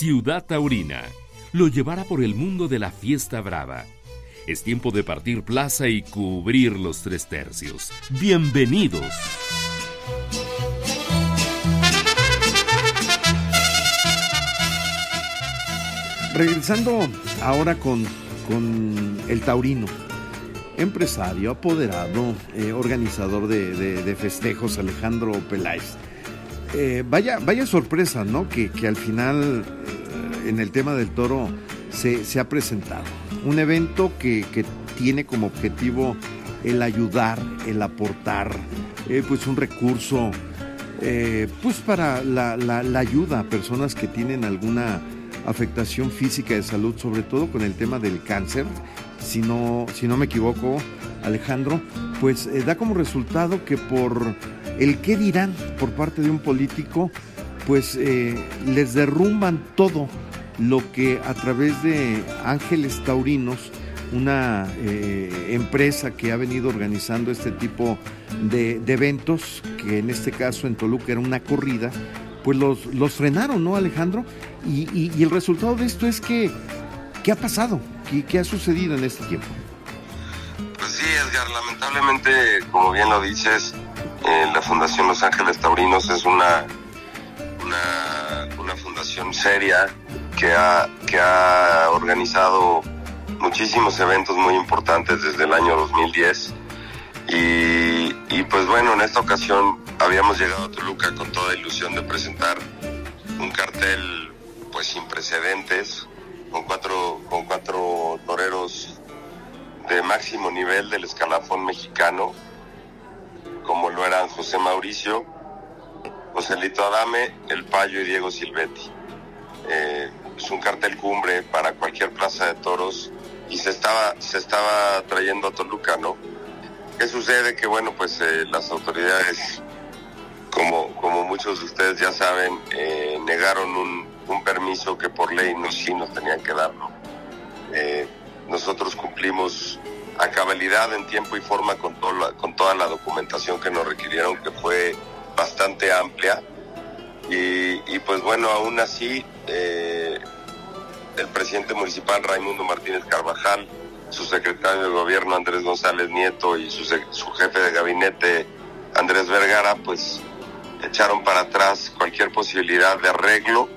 Ciudad Taurina lo llevará por el mundo de la fiesta brava. Es tiempo de partir plaza y cubrir los tres tercios. Bienvenidos. Regresando ahora con, con el taurino, empresario, apoderado, eh, organizador de, festejos, Alejandro Peláez. Eh, vaya, vaya sorpresa, ¿no? Que, al final eh, en el tema del toro se, ha presentado. Un evento que, tiene como objetivo el ayudar, el aportar, pues un recurso, pues para la, la ayuda a personas que tienen alguna afectación física de salud, sobre todo con el tema del cáncer, si no, si no me equivoco, Alejandro, pues eh, da como resultado que por el qué dirán por parte de un político, pues eh, les derrumban todo lo que a través de Ángeles Taurinos, una eh, empresa que ha venido organizando este tipo de, eventos, que en este caso en Toluca era una corrida, pues los, los frenaron, ¿no, Alejandro? Y, y, el resultado de esto es que, ¿qué ha pasado? ¿Qué, ¿Qué, ha sucedido en este tiempo? Pues sí, Edgar, lamentablemente, como bien lo dices, eh, la Fundación Los Ángeles Taurinos es una, una, fundación seria que ha, que ha organizado muchísimos eventos muy importantes desde el año 2010. Y, y pues bueno, en esta ocasión habíamos llegado a Toluca con toda ilusión de presentar un cartel pues sin precedentes, con cuatro, con cuatro toreros de máximo nivel del escalafón mexicano, como lo eran José Mauricio, Joselito Adame, El Payo y Diego Silvetti. Eh, es un cartel cumbre para cualquier plaza de toros y se estaba, se estaba trayendo a Toluca, ¿no? ¿Qué sucede? Que bueno, pues eh, las autoridades como, como muchos de ustedes ya saben, eh, negaron un, un, permiso que por ley no, sí nos tenían que dar. Eh, nosotros cumplimos a cabalidad en tiempo y forma con, todo con toda la documentación que nos requirieron, que fue bastante amplia. Y, y pues bueno, aún así, eh, el presidente municipal Raimundo Martínez Carvajal, su secretario de gobierno Andrés González Nieto y su, su jefe de gabinete Andrés Vergara, pues echaron para atrás cualquier posibilidad de arreglo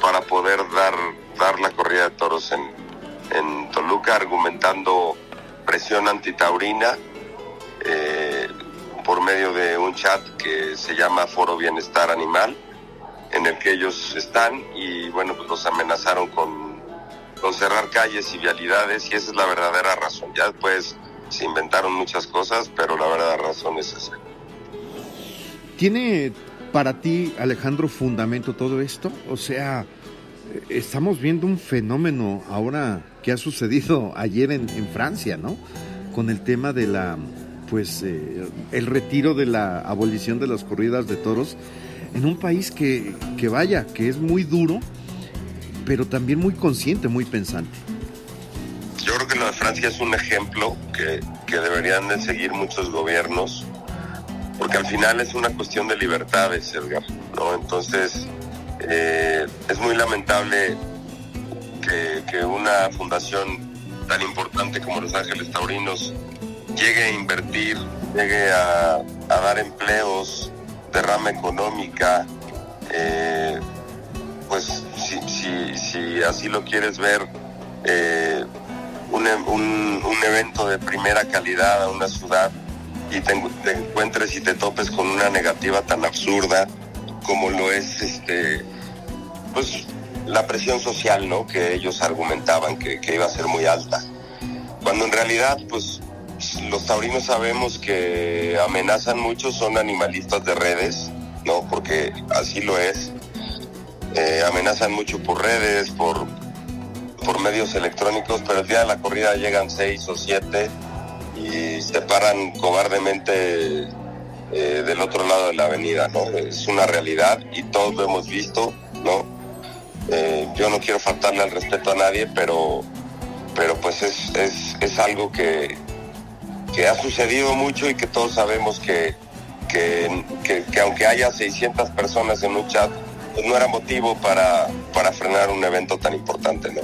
para poder dar, dar la corrida de toros en, en Toluca, argumentando presión antitaurina eh, por medio de un chat que se llama Foro Bienestar Animal, en el que ellos están y bueno, pues los amenazaron con, con cerrar calles y vialidades y esa es la verdadera razón. Ya después se inventaron muchas cosas, pero la verdadera razón es esa. ¿Tiene para ti, Alejandro, fundamento todo esto? O sea, estamos viendo un fenómeno ahora que ha sucedido ayer en, Francia, ¿no? Con el tema de la, pues, eh, el retiro de la abolición de las corridas de toros en un país que, que vaya, que es muy duro, pero también muy consciente, muy pensante. Yo creo que de Francia es un ejemplo que, que deberían de seguir muchos gobiernos porque al final es una cuestión de libertades, Edgar, ¿no? Entonces, eh, es muy lamentable que, una fundación tan importante como Los Ángeles Taurinos llegue a invertir, llegue a, dar empleos, derrama económica, eh, pues si, así lo quieres ver, eh, un, un evento de primera calidad a una ciudad y te, encuentres y te topes con una negativa tan absurda como lo es este pues la presión social no que ellos argumentaban que, iba a ser muy alta cuando en realidad pues los taurinos sabemos que amenazan mucho son animalistas de redes no porque así lo es eh, amenazan mucho por redes por medios electrónicos pero el día de la corrida llegan seis o siete y se paran cobardemente eh, del otro lado de la avenida, ¿no? Es una realidad y todos lo hemos visto, ¿no? Yo no quiero faltarle al respeto a nadie, pero, pero pues es, es, algo que, que ha sucedido mucho y que todos sabemos que, que, que, aunque haya 600 personas en un chat, pues no era motivo para, para frenar un evento tan importante, ¿no?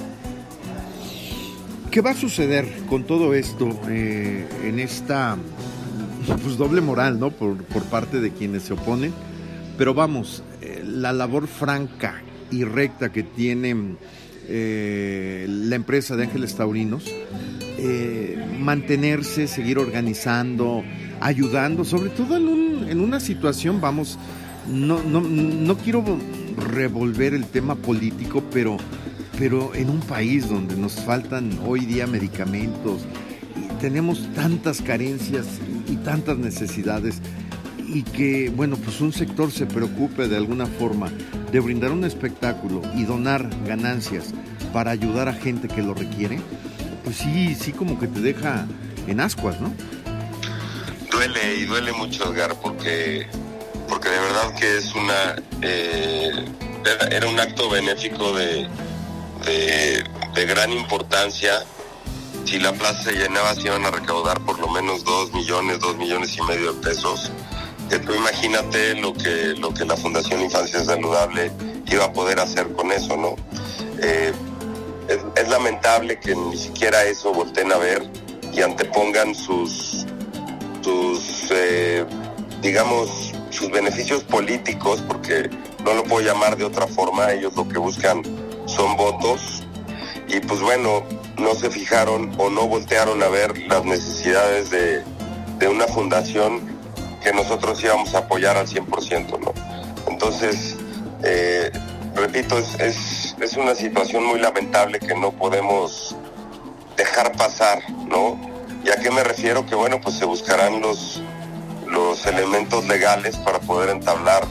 ¿Qué va a suceder con todo esto eh, en esta pues, doble moral, ¿no? Por, parte de quienes se oponen. Pero vamos, eh, la labor franca y recta que tiene eh, la empresa de Ángeles Taurinos, mantenerse, seguir organizando, ayudando, sobre todo en, un, en una situación, vamos, no, no, no quiero revolver el tema político, pero pero en un país donde nos faltan hoy día medicamentos, tenemos tantas carencias y tantas necesidades, y que, bueno, pues un sector se preocupe de alguna forma de brindar un espectáculo y donar ganancias para ayudar a gente que lo requiere, pues sí, sí como que te deja en ascuas, ¿no? Duele y duele mucho, Edgar, porque, porque de verdad que es una... Eh, era un acto benéfico de, de, gran importancia. Si la plaza se llenaba, se iban a recaudar por lo menos dos millones, dos millones y medio de pesos. Tú imagínate lo que, lo que la Fundación Infancia Saludable iba a poder hacer con eso, ¿no? Eh, es, lamentable que ni siquiera eso volteen a ver y antepongan sus, sus eh, digamos, sus beneficios políticos, porque no lo puedo llamar de otra forma, ellos lo que buscan son votos y pues bueno, no se fijaron o no voltearon a ver las necesidades de, una fundación que nosotros íbamos a apoyar al 100%, ¿no? Entonces, eh, repito, es, es, una situación muy lamentable que no podemos dejar pasar, ¿no? ¿Y a qué me refiero? Que bueno, pues se buscarán los, los elementos legales para poder entablar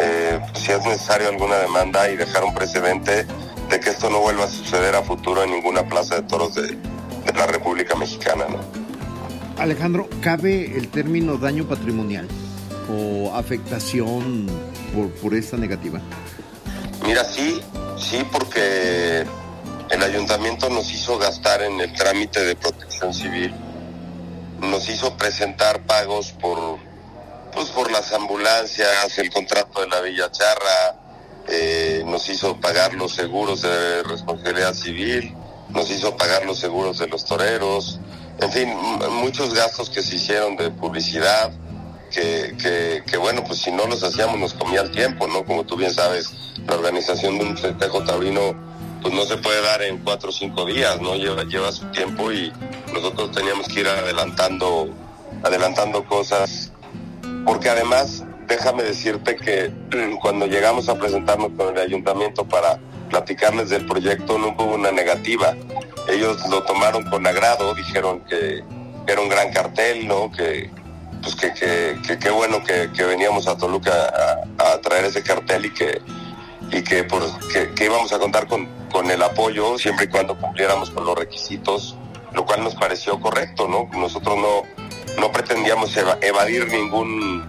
eh, si es necesario alguna demanda y dejar un precedente de que esto no vuelva a suceder a futuro en ninguna plaza de toros de, la República Mexicana. ¿no? Alejandro, ¿cabe el término daño patrimonial o afectación por, por esta negativa? Mira, sí, sí, porque el ayuntamiento nos hizo gastar en el trámite de protección civil, nos hizo presentar pagos por pues por las ambulancias, el contrato de la Villa Charra, eh, nos hizo pagar los seguros de responsabilidad civil, nos hizo pagar los seguros de los toreros, en fin, muchos gastos que se hicieron de publicidad, que, que, bueno, pues si no los hacíamos nos comía el tiempo, ¿no? Como tú bien sabes, la organización de un festejo taurino pues no se puede dar en cuatro o cinco días, ¿no? Lleva, lleva su tiempo y nosotros teníamos que ir adelantando, adelantando cosas porque además déjame decirte que cuando llegamos a presentarnos con el ayuntamiento para platicarles del proyecto no hubo una negativa. Ellos lo tomaron con agrado, dijeron que era un gran cartel, ¿no? Que pues que qué bueno que, veníamos a Toluca a, traer ese cartel y que y que, por, que, íbamos a contar con, con el apoyo siempre y cuando cumpliéramos con los requisitos, lo cual nos pareció correcto, ¿no? Nosotros no, no pretendíamos evadir ningún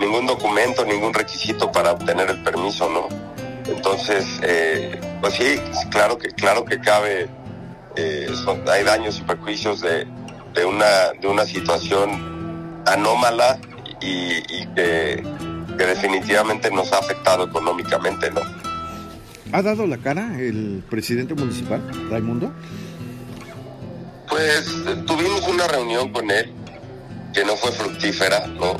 ningún documento, ningún requisito para obtener el permiso, ¿no? Entonces, eh, pues sí, claro que claro que cabe, eh, hay daños y perjuicios de, de, una de una situación anómala y, que, que, definitivamente nos ha afectado económicamente, ¿no? ¿Ha dado la cara el presidente municipal, Raimundo? Pues tuvimos una reunión con él que no fue fructífera, ¿no?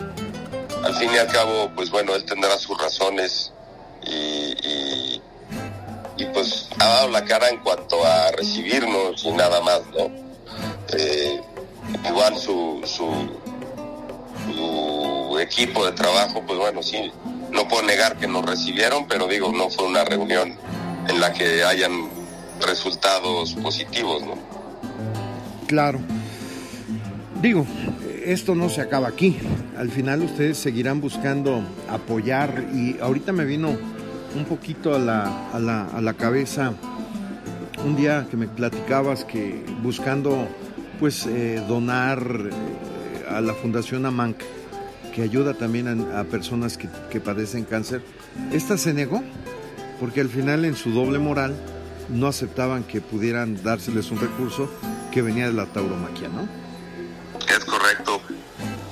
Al fin y al cabo, pues bueno, él tendrá sus razones y, y, ha dado la cara en cuanto a recibirnos y nada más, ¿no? Eh, igual su, su, su equipo de trabajo, pues bueno, sí, no puedo negar que nos recibieron, pero digo, no fue una reunión en la que hayan resultados positivos, ¿no? Claro. Digo, esto no se acaba aquí. Al final ustedes seguirán buscando apoyar y ahorita me vino un poquito a la, a la, a la cabeza un día que me platicabas que buscando pues eh, donar eh, a la Fundación Amanc que ayuda también a, personas que, que, padecen cáncer, esta se negó porque al final en su doble moral no aceptaban que pudieran dárseles un recurso que venía de la tauromaquia, ¿no? Es correcto,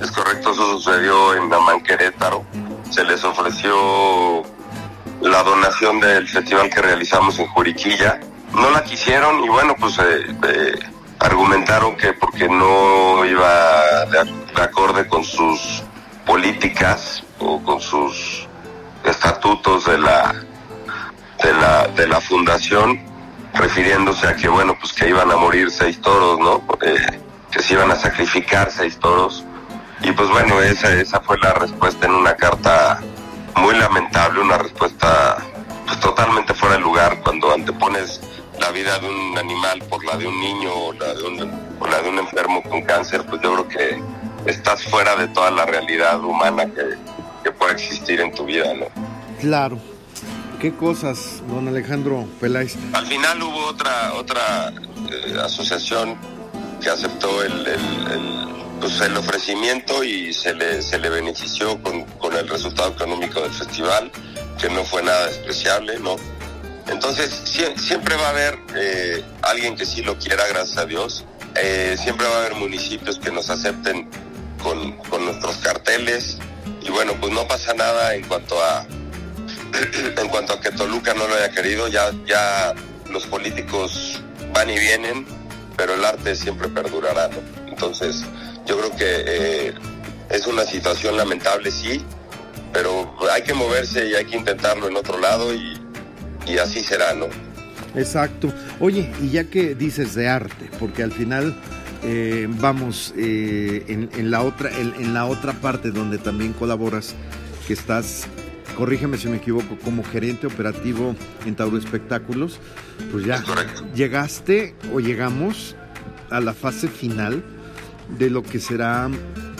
es correcto, eso sucedió en Damán Querétaro. Se les ofreció la donación del festival que realizamos en Juriquilla. No la quisieron y bueno, pues eh, eh, argumentaron que porque no iba de, acorde con sus políticas o con sus estatutos de la de la de la fundación refiriéndose a que bueno pues que iban a morir seis toros no eh, que se iban a sacrificar seis toros y pues bueno esa esa fue la respuesta en una carta muy lamentable una respuesta pues totalmente fuera de lugar cuando antepones la vida de un animal por la de un niño o la de un, la de un enfermo con cáncer, pues yo creo que estás fuera de toda la realidad humana que, que pueda existir en tu vida, ¿no? Claro. ¿Qué cosas, don Alejandro Peláez? Al final hubo otra otra eh, asociación que aceptó el, el, pues el, ofrecimiento y se le, se le benefició con, con el resultado económico del festival, que no fue nada despreciable, ¿no? Entonces, siempre va a haber eh, alguien que sí lo quiera, gracias a Dios. Eh, siempre va a haber municipios que nos acepten con, nuestros carteles. Y bueno, pues no pasa nada en cuanto a en cuanto a que Toluca no lo haya querido. Ya, ya los políticos van y vienen, pero el arte siempre perdurará. Entonces, yo creo que eh, es una situación lamentable, sí, pero hay que moverse y hay que intentarlo en otro lado y y así será, ¿no? Exacto. Oye, y ya que dices de arte, porque al final eh, vamos eh, en, la otra en, la otra parte donde también colaboras, que estás, corrígeme si me equivoco, como gerente operativo en Tauro Espectáculos, pues ya llegaste o llegamos a la fase final de lo que será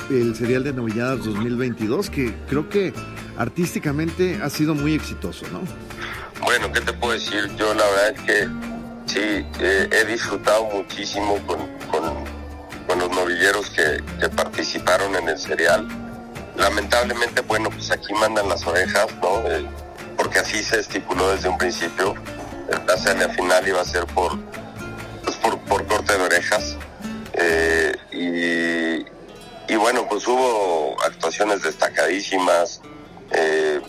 el serial de Novilladas 2022, que creo que artísticamente ha sido muy exitoso, ¿no? Bueno, ¿qué te puedo decir? Yo la verdad es que sí, he disfrutado muchísimo con, los novilleros que, participaron en el serial. Lamentablemente, bueno, pues aquí mandan las orejas, ¿no? Porque así se estipuló desde un principio. La escena final iba a ser por, pues por, corte de orejas. Eh, y, bueno, pues hubo actuaciones destacadísimas. Eh,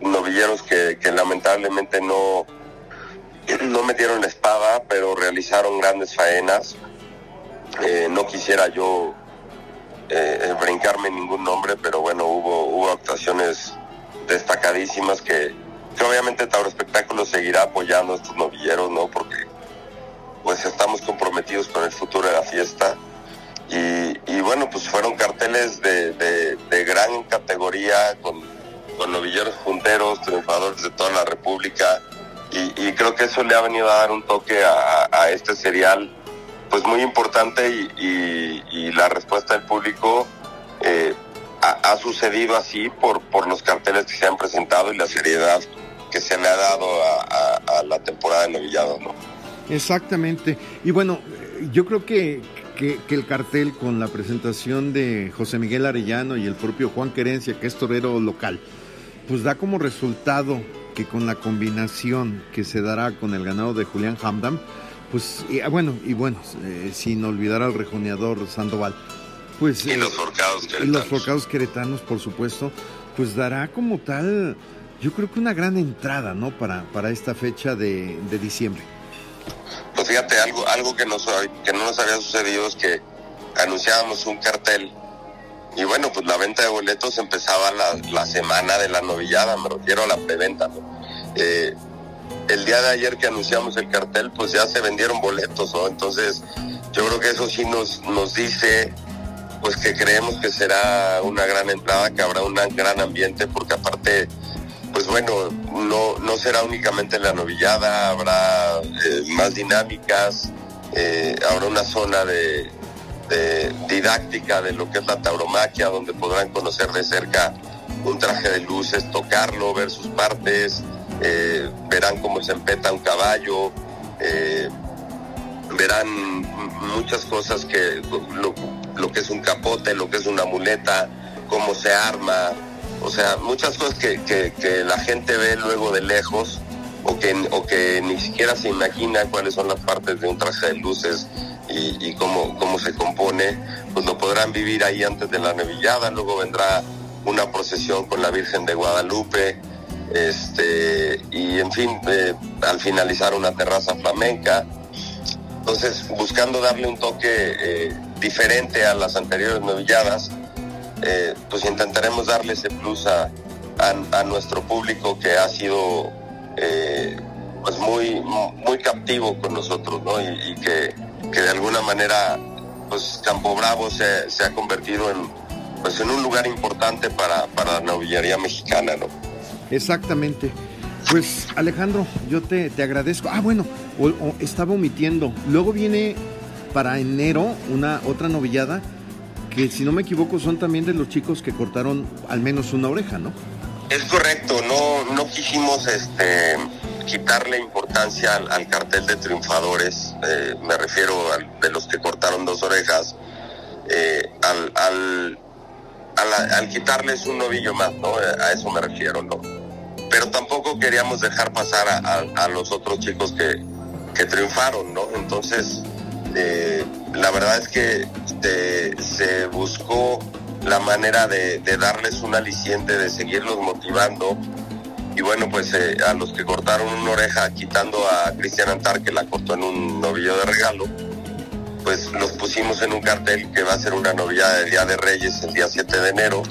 novilleros que, lamentablemente no, no metieron la espada, pero realizaron grandes faenas. Eh, no quisiera yo ningún nombre, pero bueno, hubo, hubo actuaciones destacadísimas que, obviamente Tauro Espectáculo seguirá apoyando a estos novilleros, ¿no? Porque pues estamos comprometidos con el futuro de la fiesta. Y, bueno, pues fueron carteles de, de gran categoría, con con novilleros punteros, triunfadores de toda la República. Y, creo que eso le ha venido a dar un toque a, este serial, pues muy importante y, la respuesta del público eh, ha, sucedido así por, por los carteles que se han presentado y la seriedad que se le ha dado a, la temporada de novillado, ¿no? Exactamente. Y bueno, yo creo que, que, el cartel con la presentación de José Miguel Arellano y el propio Juan Querencia, que es torero local, pues da como resultado que con la combinación que se dará con el ganado de Julián Hamdam, pues ah, bueno, y bueno, eh, sin olvidar al rejoneador Sandoval, pues... Y los forcados queretanos. Y los forcados queretanos, por supuesto, pues dará como tal, yo creo que una gran entrada, ¿no? Para, para esta fecha de, de diciembre. Pues fíjate, algo, algo que, nos, que no nos había sucedido es que anunciábamos un cartel y bueno, pues la venta de boletos empezaba la, semana de la novillada, me refiero a la preventa. Eh, el día de ayer que anunciamos el cartel, pues ya se vendieron boletos, ¿no? Entonces, yo creo que eso sí nos, nos dice, pues que creemos que será una gran entrada, que habrá un gran ambiente, porque aparte, pues bueno, no, no será únicamente la novillada, habrá eh, más dinámicas, eh, habrá una zona de, didáctica de lo que es la tauromaquia, donde podrán conocer de cerca un traje de luces, tocarlo, ver sus partes, eh, verán cómo se empeta un caballo, verán muchas cosas que lo, que es un capote, lo que es una muleta, cómo se arma, o sea, muchas cosas que, que la gente ve luego de lejos o que, o que ni siquiera se imagina cuáles son las partes de un traje de luces y, cómo, cómo se compone, pues lo podrán vivir ahí antes de la nevillada, luego vendrá una procesión con la Virgen de Guadalupe este, y en fin, eh, al finalizar una terraza flamenca. Entonces, buscando darle un toque eh, diferente a las anteriores novilladas, eh, pues intentaremos darle ese plus a, a, nuestro público que ha sido pues muy, muy captivo con nosotros, ¿no? Y, que, que, de alguna manera, pues Campo Bravo se, ha convertido en, pues, en un lugar importante para, para la novillería mexicana, ¿no? Exactamente. Pues Alejandro, yo te, agradezco. Ah, bueno, estaba omitiendo. Luego viene para enero una otra novillada que si no me equivoco son también de los chicos que cortaron al menos una oreja, ¿no? Es correcto, no, no quisimos este, quitarle importancia al, cartel de triunfadores, eh, me refiero a de los que cortaron dos orejas, eh, al, al, al, quitarles un novillo más, ¿no? A eso me refiero, ¿no? pero tampoco queríamos dejar pasar a, los otros chicos que, triunfaron, ¿no? Entonces, la verdad es que se buscó la manera de, darles un aliciente, de seguirlos motivando. Y bueno, pues eh, a los que cortaron una oreja, quitando a Cristian Antar, que la cortó en un novillo de regalo, pues los pusimos en un cartel que va a ser una novillada del Día de Reyes el día 7 de enero.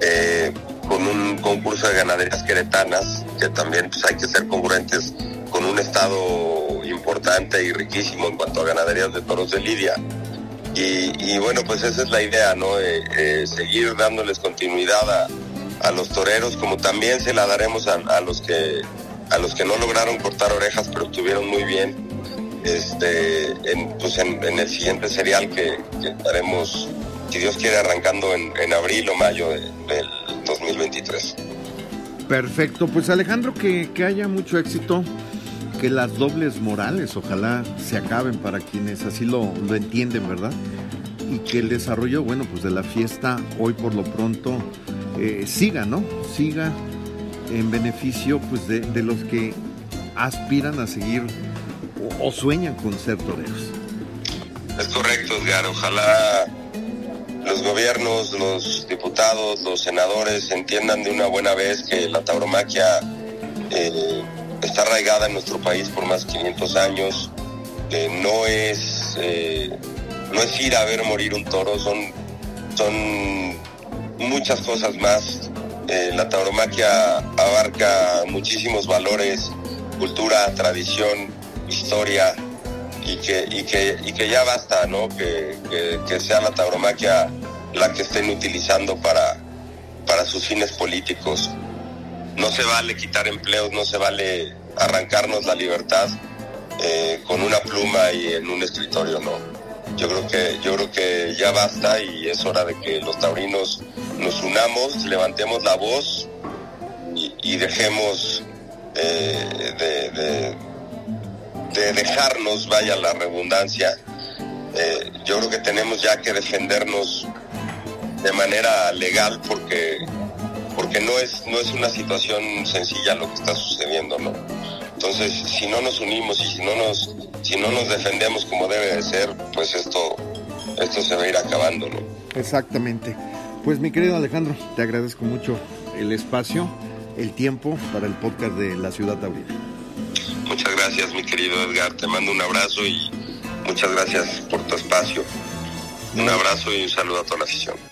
Eh, con un concurso de ganaderías queretanas, que también pues, hay que ser congruentes con un estado importante y riquísimo en cuanto a ganaderías de toros de Lidia. Y, bueno, pues esa es la idea, ¿no? Eh, eh, seguir dándoles continuidad a, los toreros, como también se la daremos a, los que a los que no lograron cortar orejas, pero estuvieron muy bien. Este, en, pues en, el siguiente serial que, estaremos, si Dios quiere, arrancando en, abril o mayo del 2023. Perfecto, pues Alejandro, que, haya mucho éxito, que las dobles morales ojalá se acaben para quienes así lo, lo entienden, ¿verdad? Y que el desarrollo, bueno, pues de la fiesta hoy por lo pronto eh, siga, ¿no? Siga en beneficio pues de, los que aspiran a seguir o, sueñan con ser toreros. Es correcto, Edgar. Ojalá los gobiernos, los diputados, los senadores entiendan de una buena vez que la tauromaquia eh, está arraigada en nuestro país por más de 500 años. no es eh, no es ir a ver morir un toro, son, son muchas cosas más. Eh, la tauromaquia abarca muchísimos valores, cultura, tradición, historia, y que, y que, y que ya basta, ¿no? Que, que, sea la tauromaquia la que estén utilizando para, para sus fines políticos. No se vale quitar empleos, no se vale arrancarnos la libertad eh, con una pluma y en un escritorio, ¿no? Yo creo que, yo creo que ya basta y es hora de que los taurinos nos unamos, levantemos la voz y, dejemos eh, de de dejarnos, vaya la redundancia, eh, yo creo que tenemos ya que defendernos de manera legal porque porque no es no es una situación sencilla lo que está sucediendo, ¿no? Entonces, si no nos unimos y si no nos si no nos defendemos como debe de ser, pues esto esto se va a ir acabando, ¿no? Exactamente. Pues mi querido Alejandro, te agradezco mucho el espacio, el tiempo para el podcast de La Ciudad Taurina. Muchas gracias, mi querido Edgar. Te mando un abrazo y muchas gracias por tu espacio. Un abrazo y un saludo a toda la afición.